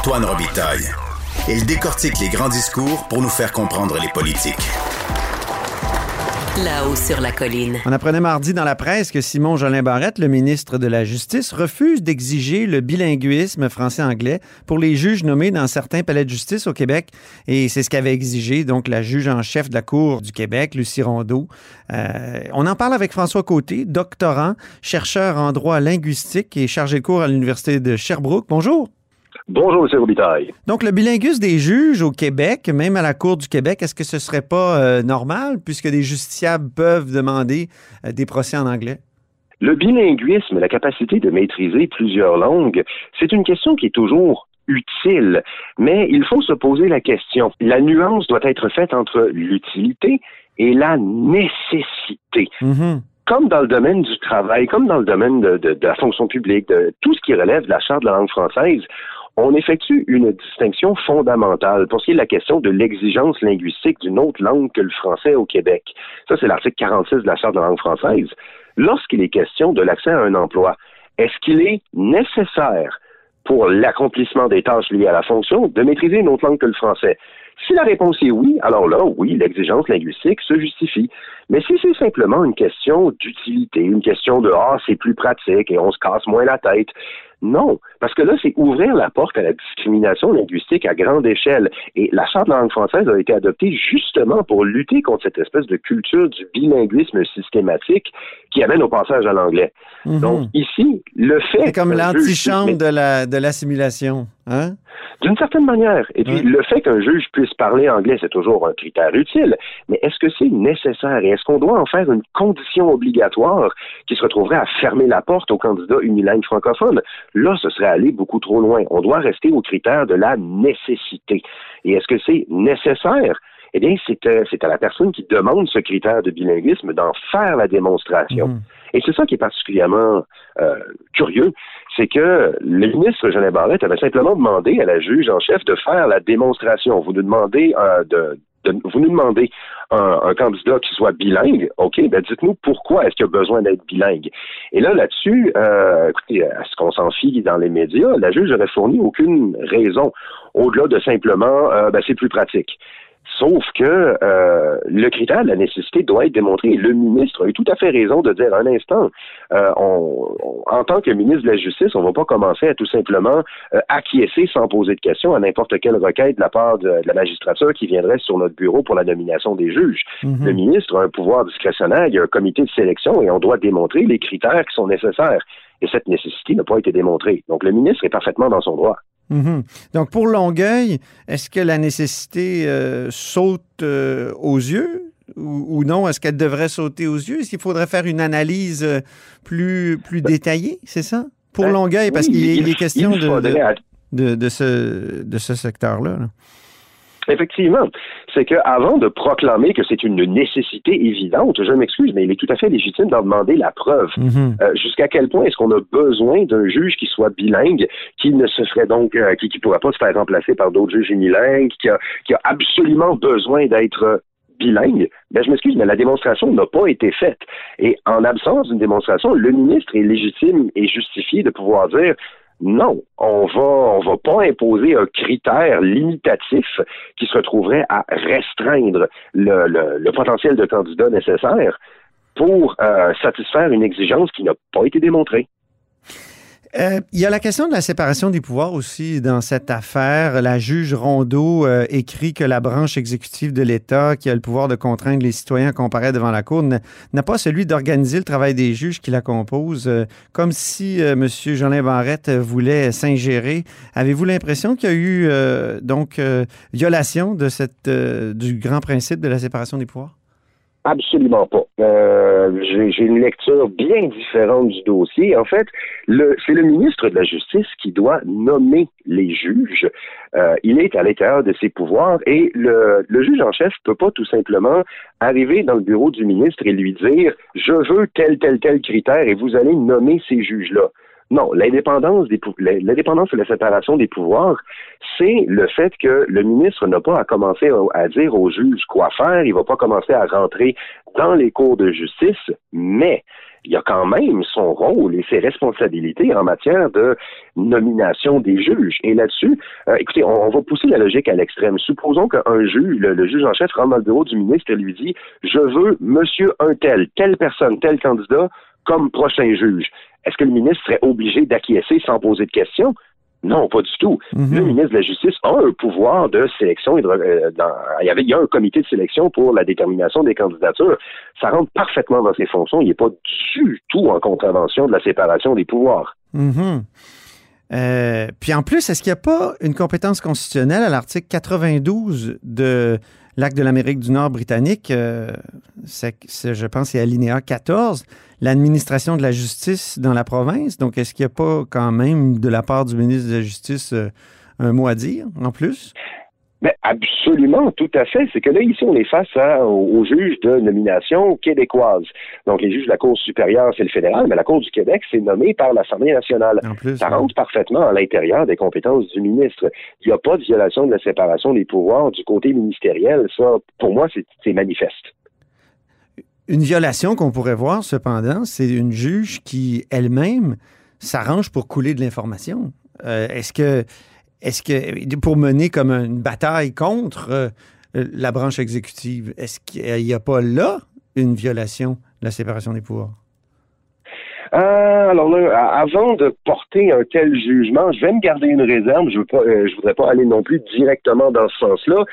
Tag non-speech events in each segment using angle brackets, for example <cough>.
Antoine Robitaille. Il décortique les grands discours pour nous faire comprendre les politiques. Là-haut sur la colline. On apprenait mardi dans la presse que Simon Jolin Barrette, le ministre de la Justice, refuse d'exiger le bilinguisme français-anglais pour les juges nommés dans certains palais de justice au Québec. Et c'est ce qu'avait exigé donc la juge en chef de la Cour du Québec, Lucie Rondeau. Euh, on en parle avec François Côté, doctorant, chercheur en droit linguistique et chargé de cours à l'Université de Sherbrooke. Bonjour. Bonjour, M. Robitaille. Donc, le bilinguisme des juges au Québec, même à la Cour du Québec, est-ce que ce serait pas euh, normal puisque des justiciables peuvent demander euh, des procès en anglais? Le bilinguisme, la capacité de maîtriser plusieurs langues, c'est une question qui est toujours utile, mais il faut se poser la question. La nuance doit être faite entre l'utilité et la nécessité. Mm-hmm. comme dans le domaine du travail, comme dans le domaine de, de, la fonction publique, de tout ce qui relève de la charte de la langue française, on effectue une distinction fondamentale pour ce qui est de la question de l'exigence linguistique d'une autre langue que le français au Québec. Ça, c'est l'article 46 de la Charte de la langue française. Lorsqu'il est question de l'accès à un emploi, est-ce qu'il est nécessaire pour l'accomplissement des tâches liées à la fonction de maîtriser une autre langue que le français? Si la réponse est oui, alors là, oui, l'exigence linguistique se justifie. Mais si c'est simplement une question d'utilité, une question de ah, c'est plus pratique et on se casse moins la tête, non, parce que là, c'est ouvrir la porte à la discrimination linguistique à grande échelle. Et la Charte de la langue française a été adoptée justement pour lutter contre cette espèce de culture du bilinguisme systématique qui amène au passage à l'anglais. Mhm. Donc, ici, le fait... C'est comme l'antichambre de la de l'assimilation, hein? D'une certaine manière. Et puis, le fait qu'un juge puisse parler anglais, c'est toujours un critère utile. Mais est-ce que c'est nécessaire? Et est-ce qu'on doit en faire une condition obligatoire qui se retrouverait à fermer la porte aux candidats unilingues francophones? Là, ce serait aller beaucoup trop loin. On doit rester au critère de la nécessité. Et est-ce que c'est nécessaire? Eh bien, c'est euh, à la personne qui demande ce critère de bilinguisme d'en faire la démonstration. Mhm. Et c'est ça qui est particulièrement euh, curieux, c'est que le ministre Jean Barrette avait simplement demandé à la juge en chef de faire la démonstration. Vous nous demandez euh, de, de- vous nous demandez un, un candidat qui soit bilingue, ok, ben dites-nous pourquoi est-ce qu'il a besoin d'être bilingue. Et là, là-dessus, euh, écoutez, à ce qu'on s'en fie dans les médias, la juge n'aurait fourni aucune raison au-delà de simplement, euh, ben, c'est plus pratique. Sauf que euh, le critère de la nécessité doit être démontré. Le ministre a eu tout à fait raison de dire un instant, euh, on, on- en tant que ministre de la Justice, on ne va pas commencer à tout simplement euh, acquiescer sans poser de questions à n'importe quelle requête de la part de, de la magistrature qui viendrait sur notre bureau pour la nomination des juges. Mhm. Le ministre a un pouvoir discrétionnaire, il y a un comité de sélection et on doit démontrer les critères qui sont nécessaires. Et cette nécessité n'a pas été démontrée. Donc le ministre est parfaitement dans son droit. Mhm. Donc, pour Longueuil, est-ce que la nécessité euh, saute euh, aux yeux ou, ou non? Est-ce qu'elle devrait sauter aux yeux? Est-ce qu'il faudrait faire une analyse euh, plus, plus détaillée? C'est ça? Pour Ben, Longueuil, parce qu'il est- il- il est question de, de, à- de, de ce, de ce secteur-là. là. Effectivement, c'est qu'avant de proclamer que c'est une nécessité évidente, je m'excuse, mais il est tout à fait légitime d'en demander la preuve. Mhm. Euh, Jusqu'à quel point est-ce qu'on a besoin d'un juge qui soit bilingue, qui ne se ferait donc, euh, qui ne pourrait pas se faire remplacer par d'autres juges unilingues, qui a, qui a absolument besoin d'être euh, bilingue, ben je m'excuse, mais la démonstration n'a pas été faite. Et en absence d'une démonstration, le ministre est légitime et justifié de pouvoir dire non, on va on va pas imposer un critère limitatif qui se retrouverait à restreindre le, le, le potentiel de candidat nécessaire pour euh, satisfaire une exigence qui n'a pas été démontrée. Euh, Il y a la question de la séparation des pouvoirs aussi dans cette affaire. La juge Rondeau euh, écrit que la branche exécutive de l'État, qui a le pouvoir de contraindre les citoyens à comparaître devant la Cour, n'a pas celui d'organiser le travail des juges qui la composent, euh, comme si M. Jolin Barrette voulait s'ingérer. Avez-vous l'impression qu'il y a eu donc violation de cette, du grand principe de la séparation des pouvoirs? Absolument pas. Euh, J'ai une lecture bien différente du dossier. En fait, c'est le ministre de la Justice qui doit nommer les juges. Euh, il est à l'intérieur de ses pouvoirs et le, le juge en chef peut pas tout simplement arriver dans le bureau du ministre et lui dire je veux tel tel tel critère et vous allez nommer ces juges-là. Non, l'indépendance l'indépendance et la séparation des pouvoirs, c'est le fait que le ministre n'a pas à commencer à, dire aux juges quoi faire, il va pas commencer à rentrer dans les cours de justice, mais il a quand même son rôle et ses responsabilités en matière de nomination des juges. Et là-dessus, euh, écoutez, on, va pousser la logique à l'extrême. Supposons qu'un juge, le, juge en chef, rentre dans le bureau du ministre et lui dit Je veux monsieur un tel, telle personne, tel candidat comme prochain juge. Est-ce que le ministre serait obligé d'acquiescer sans poser de questions? Non, pas du tout. Mhm. Le ministre de la Justice a un pouvoir de sélection. Euh, il, y avait, il y a un comité de sélection pour la détermination des candidatures. Ça rentre parfaitement dans ses fonctions. Il n'est pas du tout en contravention de la séparation des pouvoirs. Mhm. Euh, puis en plus, est-ce qu'il n'y a pas une compétence constitutionnelle à l'article 92 de l'acte de l'Amérique du Nord britannique? Euh, je pense, c'est alinéa 14 l'administration de la justice dans la province. Donc, est-ce qu'il n'y a pas quand même de la part du ministre de la Justice euh, un mot à dire en plus? Mais absolument, tout à fait. C'est que là, ici, on est face aux, juges de nomination québécoise. Donc, les juges de la Cour supérieure, c'est le fédéral, mais la Cour du Québec, c'est nommé par l'Assemblée nationale. Ça rentre parfaitement à l'intérieur des compétences du ministre. Il n'y a pas de violation de la séparation des pouvoirs du côté ministériel. Ça, pour moi, c'est manifeste. Une violation qu'on pourrait voir, cependant, c'est une juge qui, elle-même, s'arrange pour couler de l'information. Euh, est-ce que, est-ce que, pour mener comme une bataille contre euh, la branche exécutive, est-ce qu'il n'y a pas là une violation de la séparation des pouvoirs? Euh, alors là, avant de porter un tel jugement, je vais me garder une réserve. Je ne voudrais pas aller non plus directement dans ce sens-là.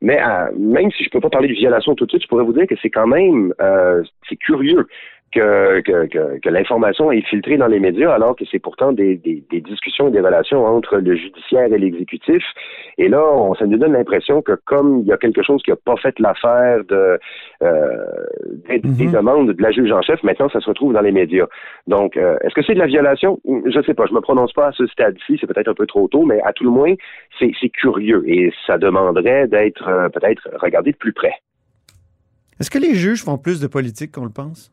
Mais euh, même si je peux pas parler de violation tout de suite, je pourrais vous dire que c'est quand même euh, c'est curieux que, que, que, l'information est filtrée dans les médias alors que c'est pourtant des, des, des, discussions et des relations entre le judiciaire et l'exécutif. Et là, on, ça nous donne l'impression que comme il y a quelque chose qui n'a pas fait l'affaire de, euh, des, mhm. demandes de la juge en chef, maintenant ça se retrouve dans les médias. Donc, euh, est-ce que c'est de la violation? Je ne sais pas, je me prononce pas à ce stade-ci, c'est peut-être un peu trop tôt, mais à tout le moins, c'est curieux et ça demanderait d'être euh, peut-être regardé de plus près. Est-ce que les juges font plus de politique qu'on le pense?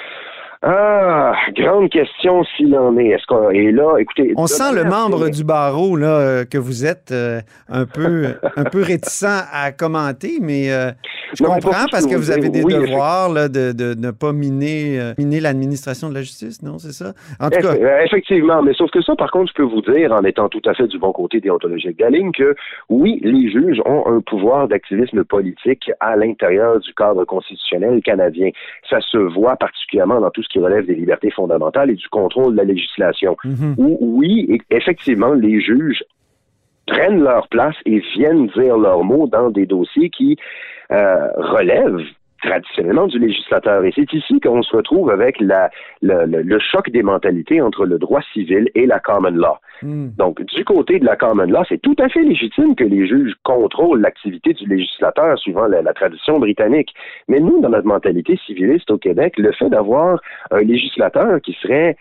Ah, grande question s'il en est. Est-ce qu'on est là? Écoutez, on sent le membre du barreau là euh, que vous êtes euh, un peu <laughs> un peu réticent à commenter, mais euh, je comprends parce que vous avez des devoirs là, de, de, ne pas miner miner l'administration de la justice, non C'est ça? En tout cas, effectivement, mais sauf que ça, par contre, je peux vous dire, en étant tout à fait du bon côté déontologique de la ligne, que oui, les juges ont un pouvoir d'activisme politique à l'intérieur du cadre constitutionnel canadien. Ça se voit particulièrement dans tout ce qui relève des libertés fondamentales et du contrôle de la législation. Mhm. Où, oui, effectivement, les juges prennent leur place et viennent dire leurs mots dans des dossiers qui euh, relèvent traditionnellement du législateur. Et c'est ici qu'on se retrouve avec la, le, choc des mentalités entre le droit civil et la common law. Hmm. Donc, du côté de la common law, c'est tout à fait légitime que les juges contrôlent l'activité du législateur suivant la, la, tradition britannique. Mais nous, dans notre mentalité civiliste au Québec, le fait d'avoir un législateur qui serait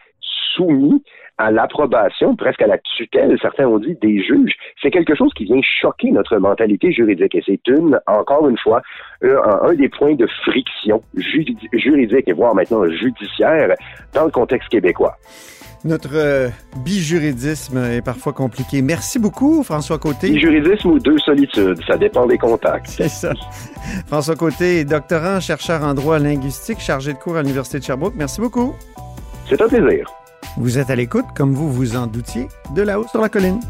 soumis à l'approbation, presque à la tutelle, certains ont dit, des juges, c'est quelque chose qui vient choquer notre mentalité juridique. Et c'est une, encore une fois, un, des points de friction juridique et voire maintenant judiciaire dans le contexte québécois. Notre euh, bijuridisme est parfois compliqué. Merci beaucoup, François Côté. Bijuridisme ou deux solitudes, ça dépend des contacts. C'est ça. <laughs> François Côté, doctorant, chercheur en droit linguistique, chargé de cours à l'Université de Sherbrooke. Merci beaucoup. C'est un plaisir. Vous êtes à l'écoute, comme vous vous en doutiez, de la haut sur la colline.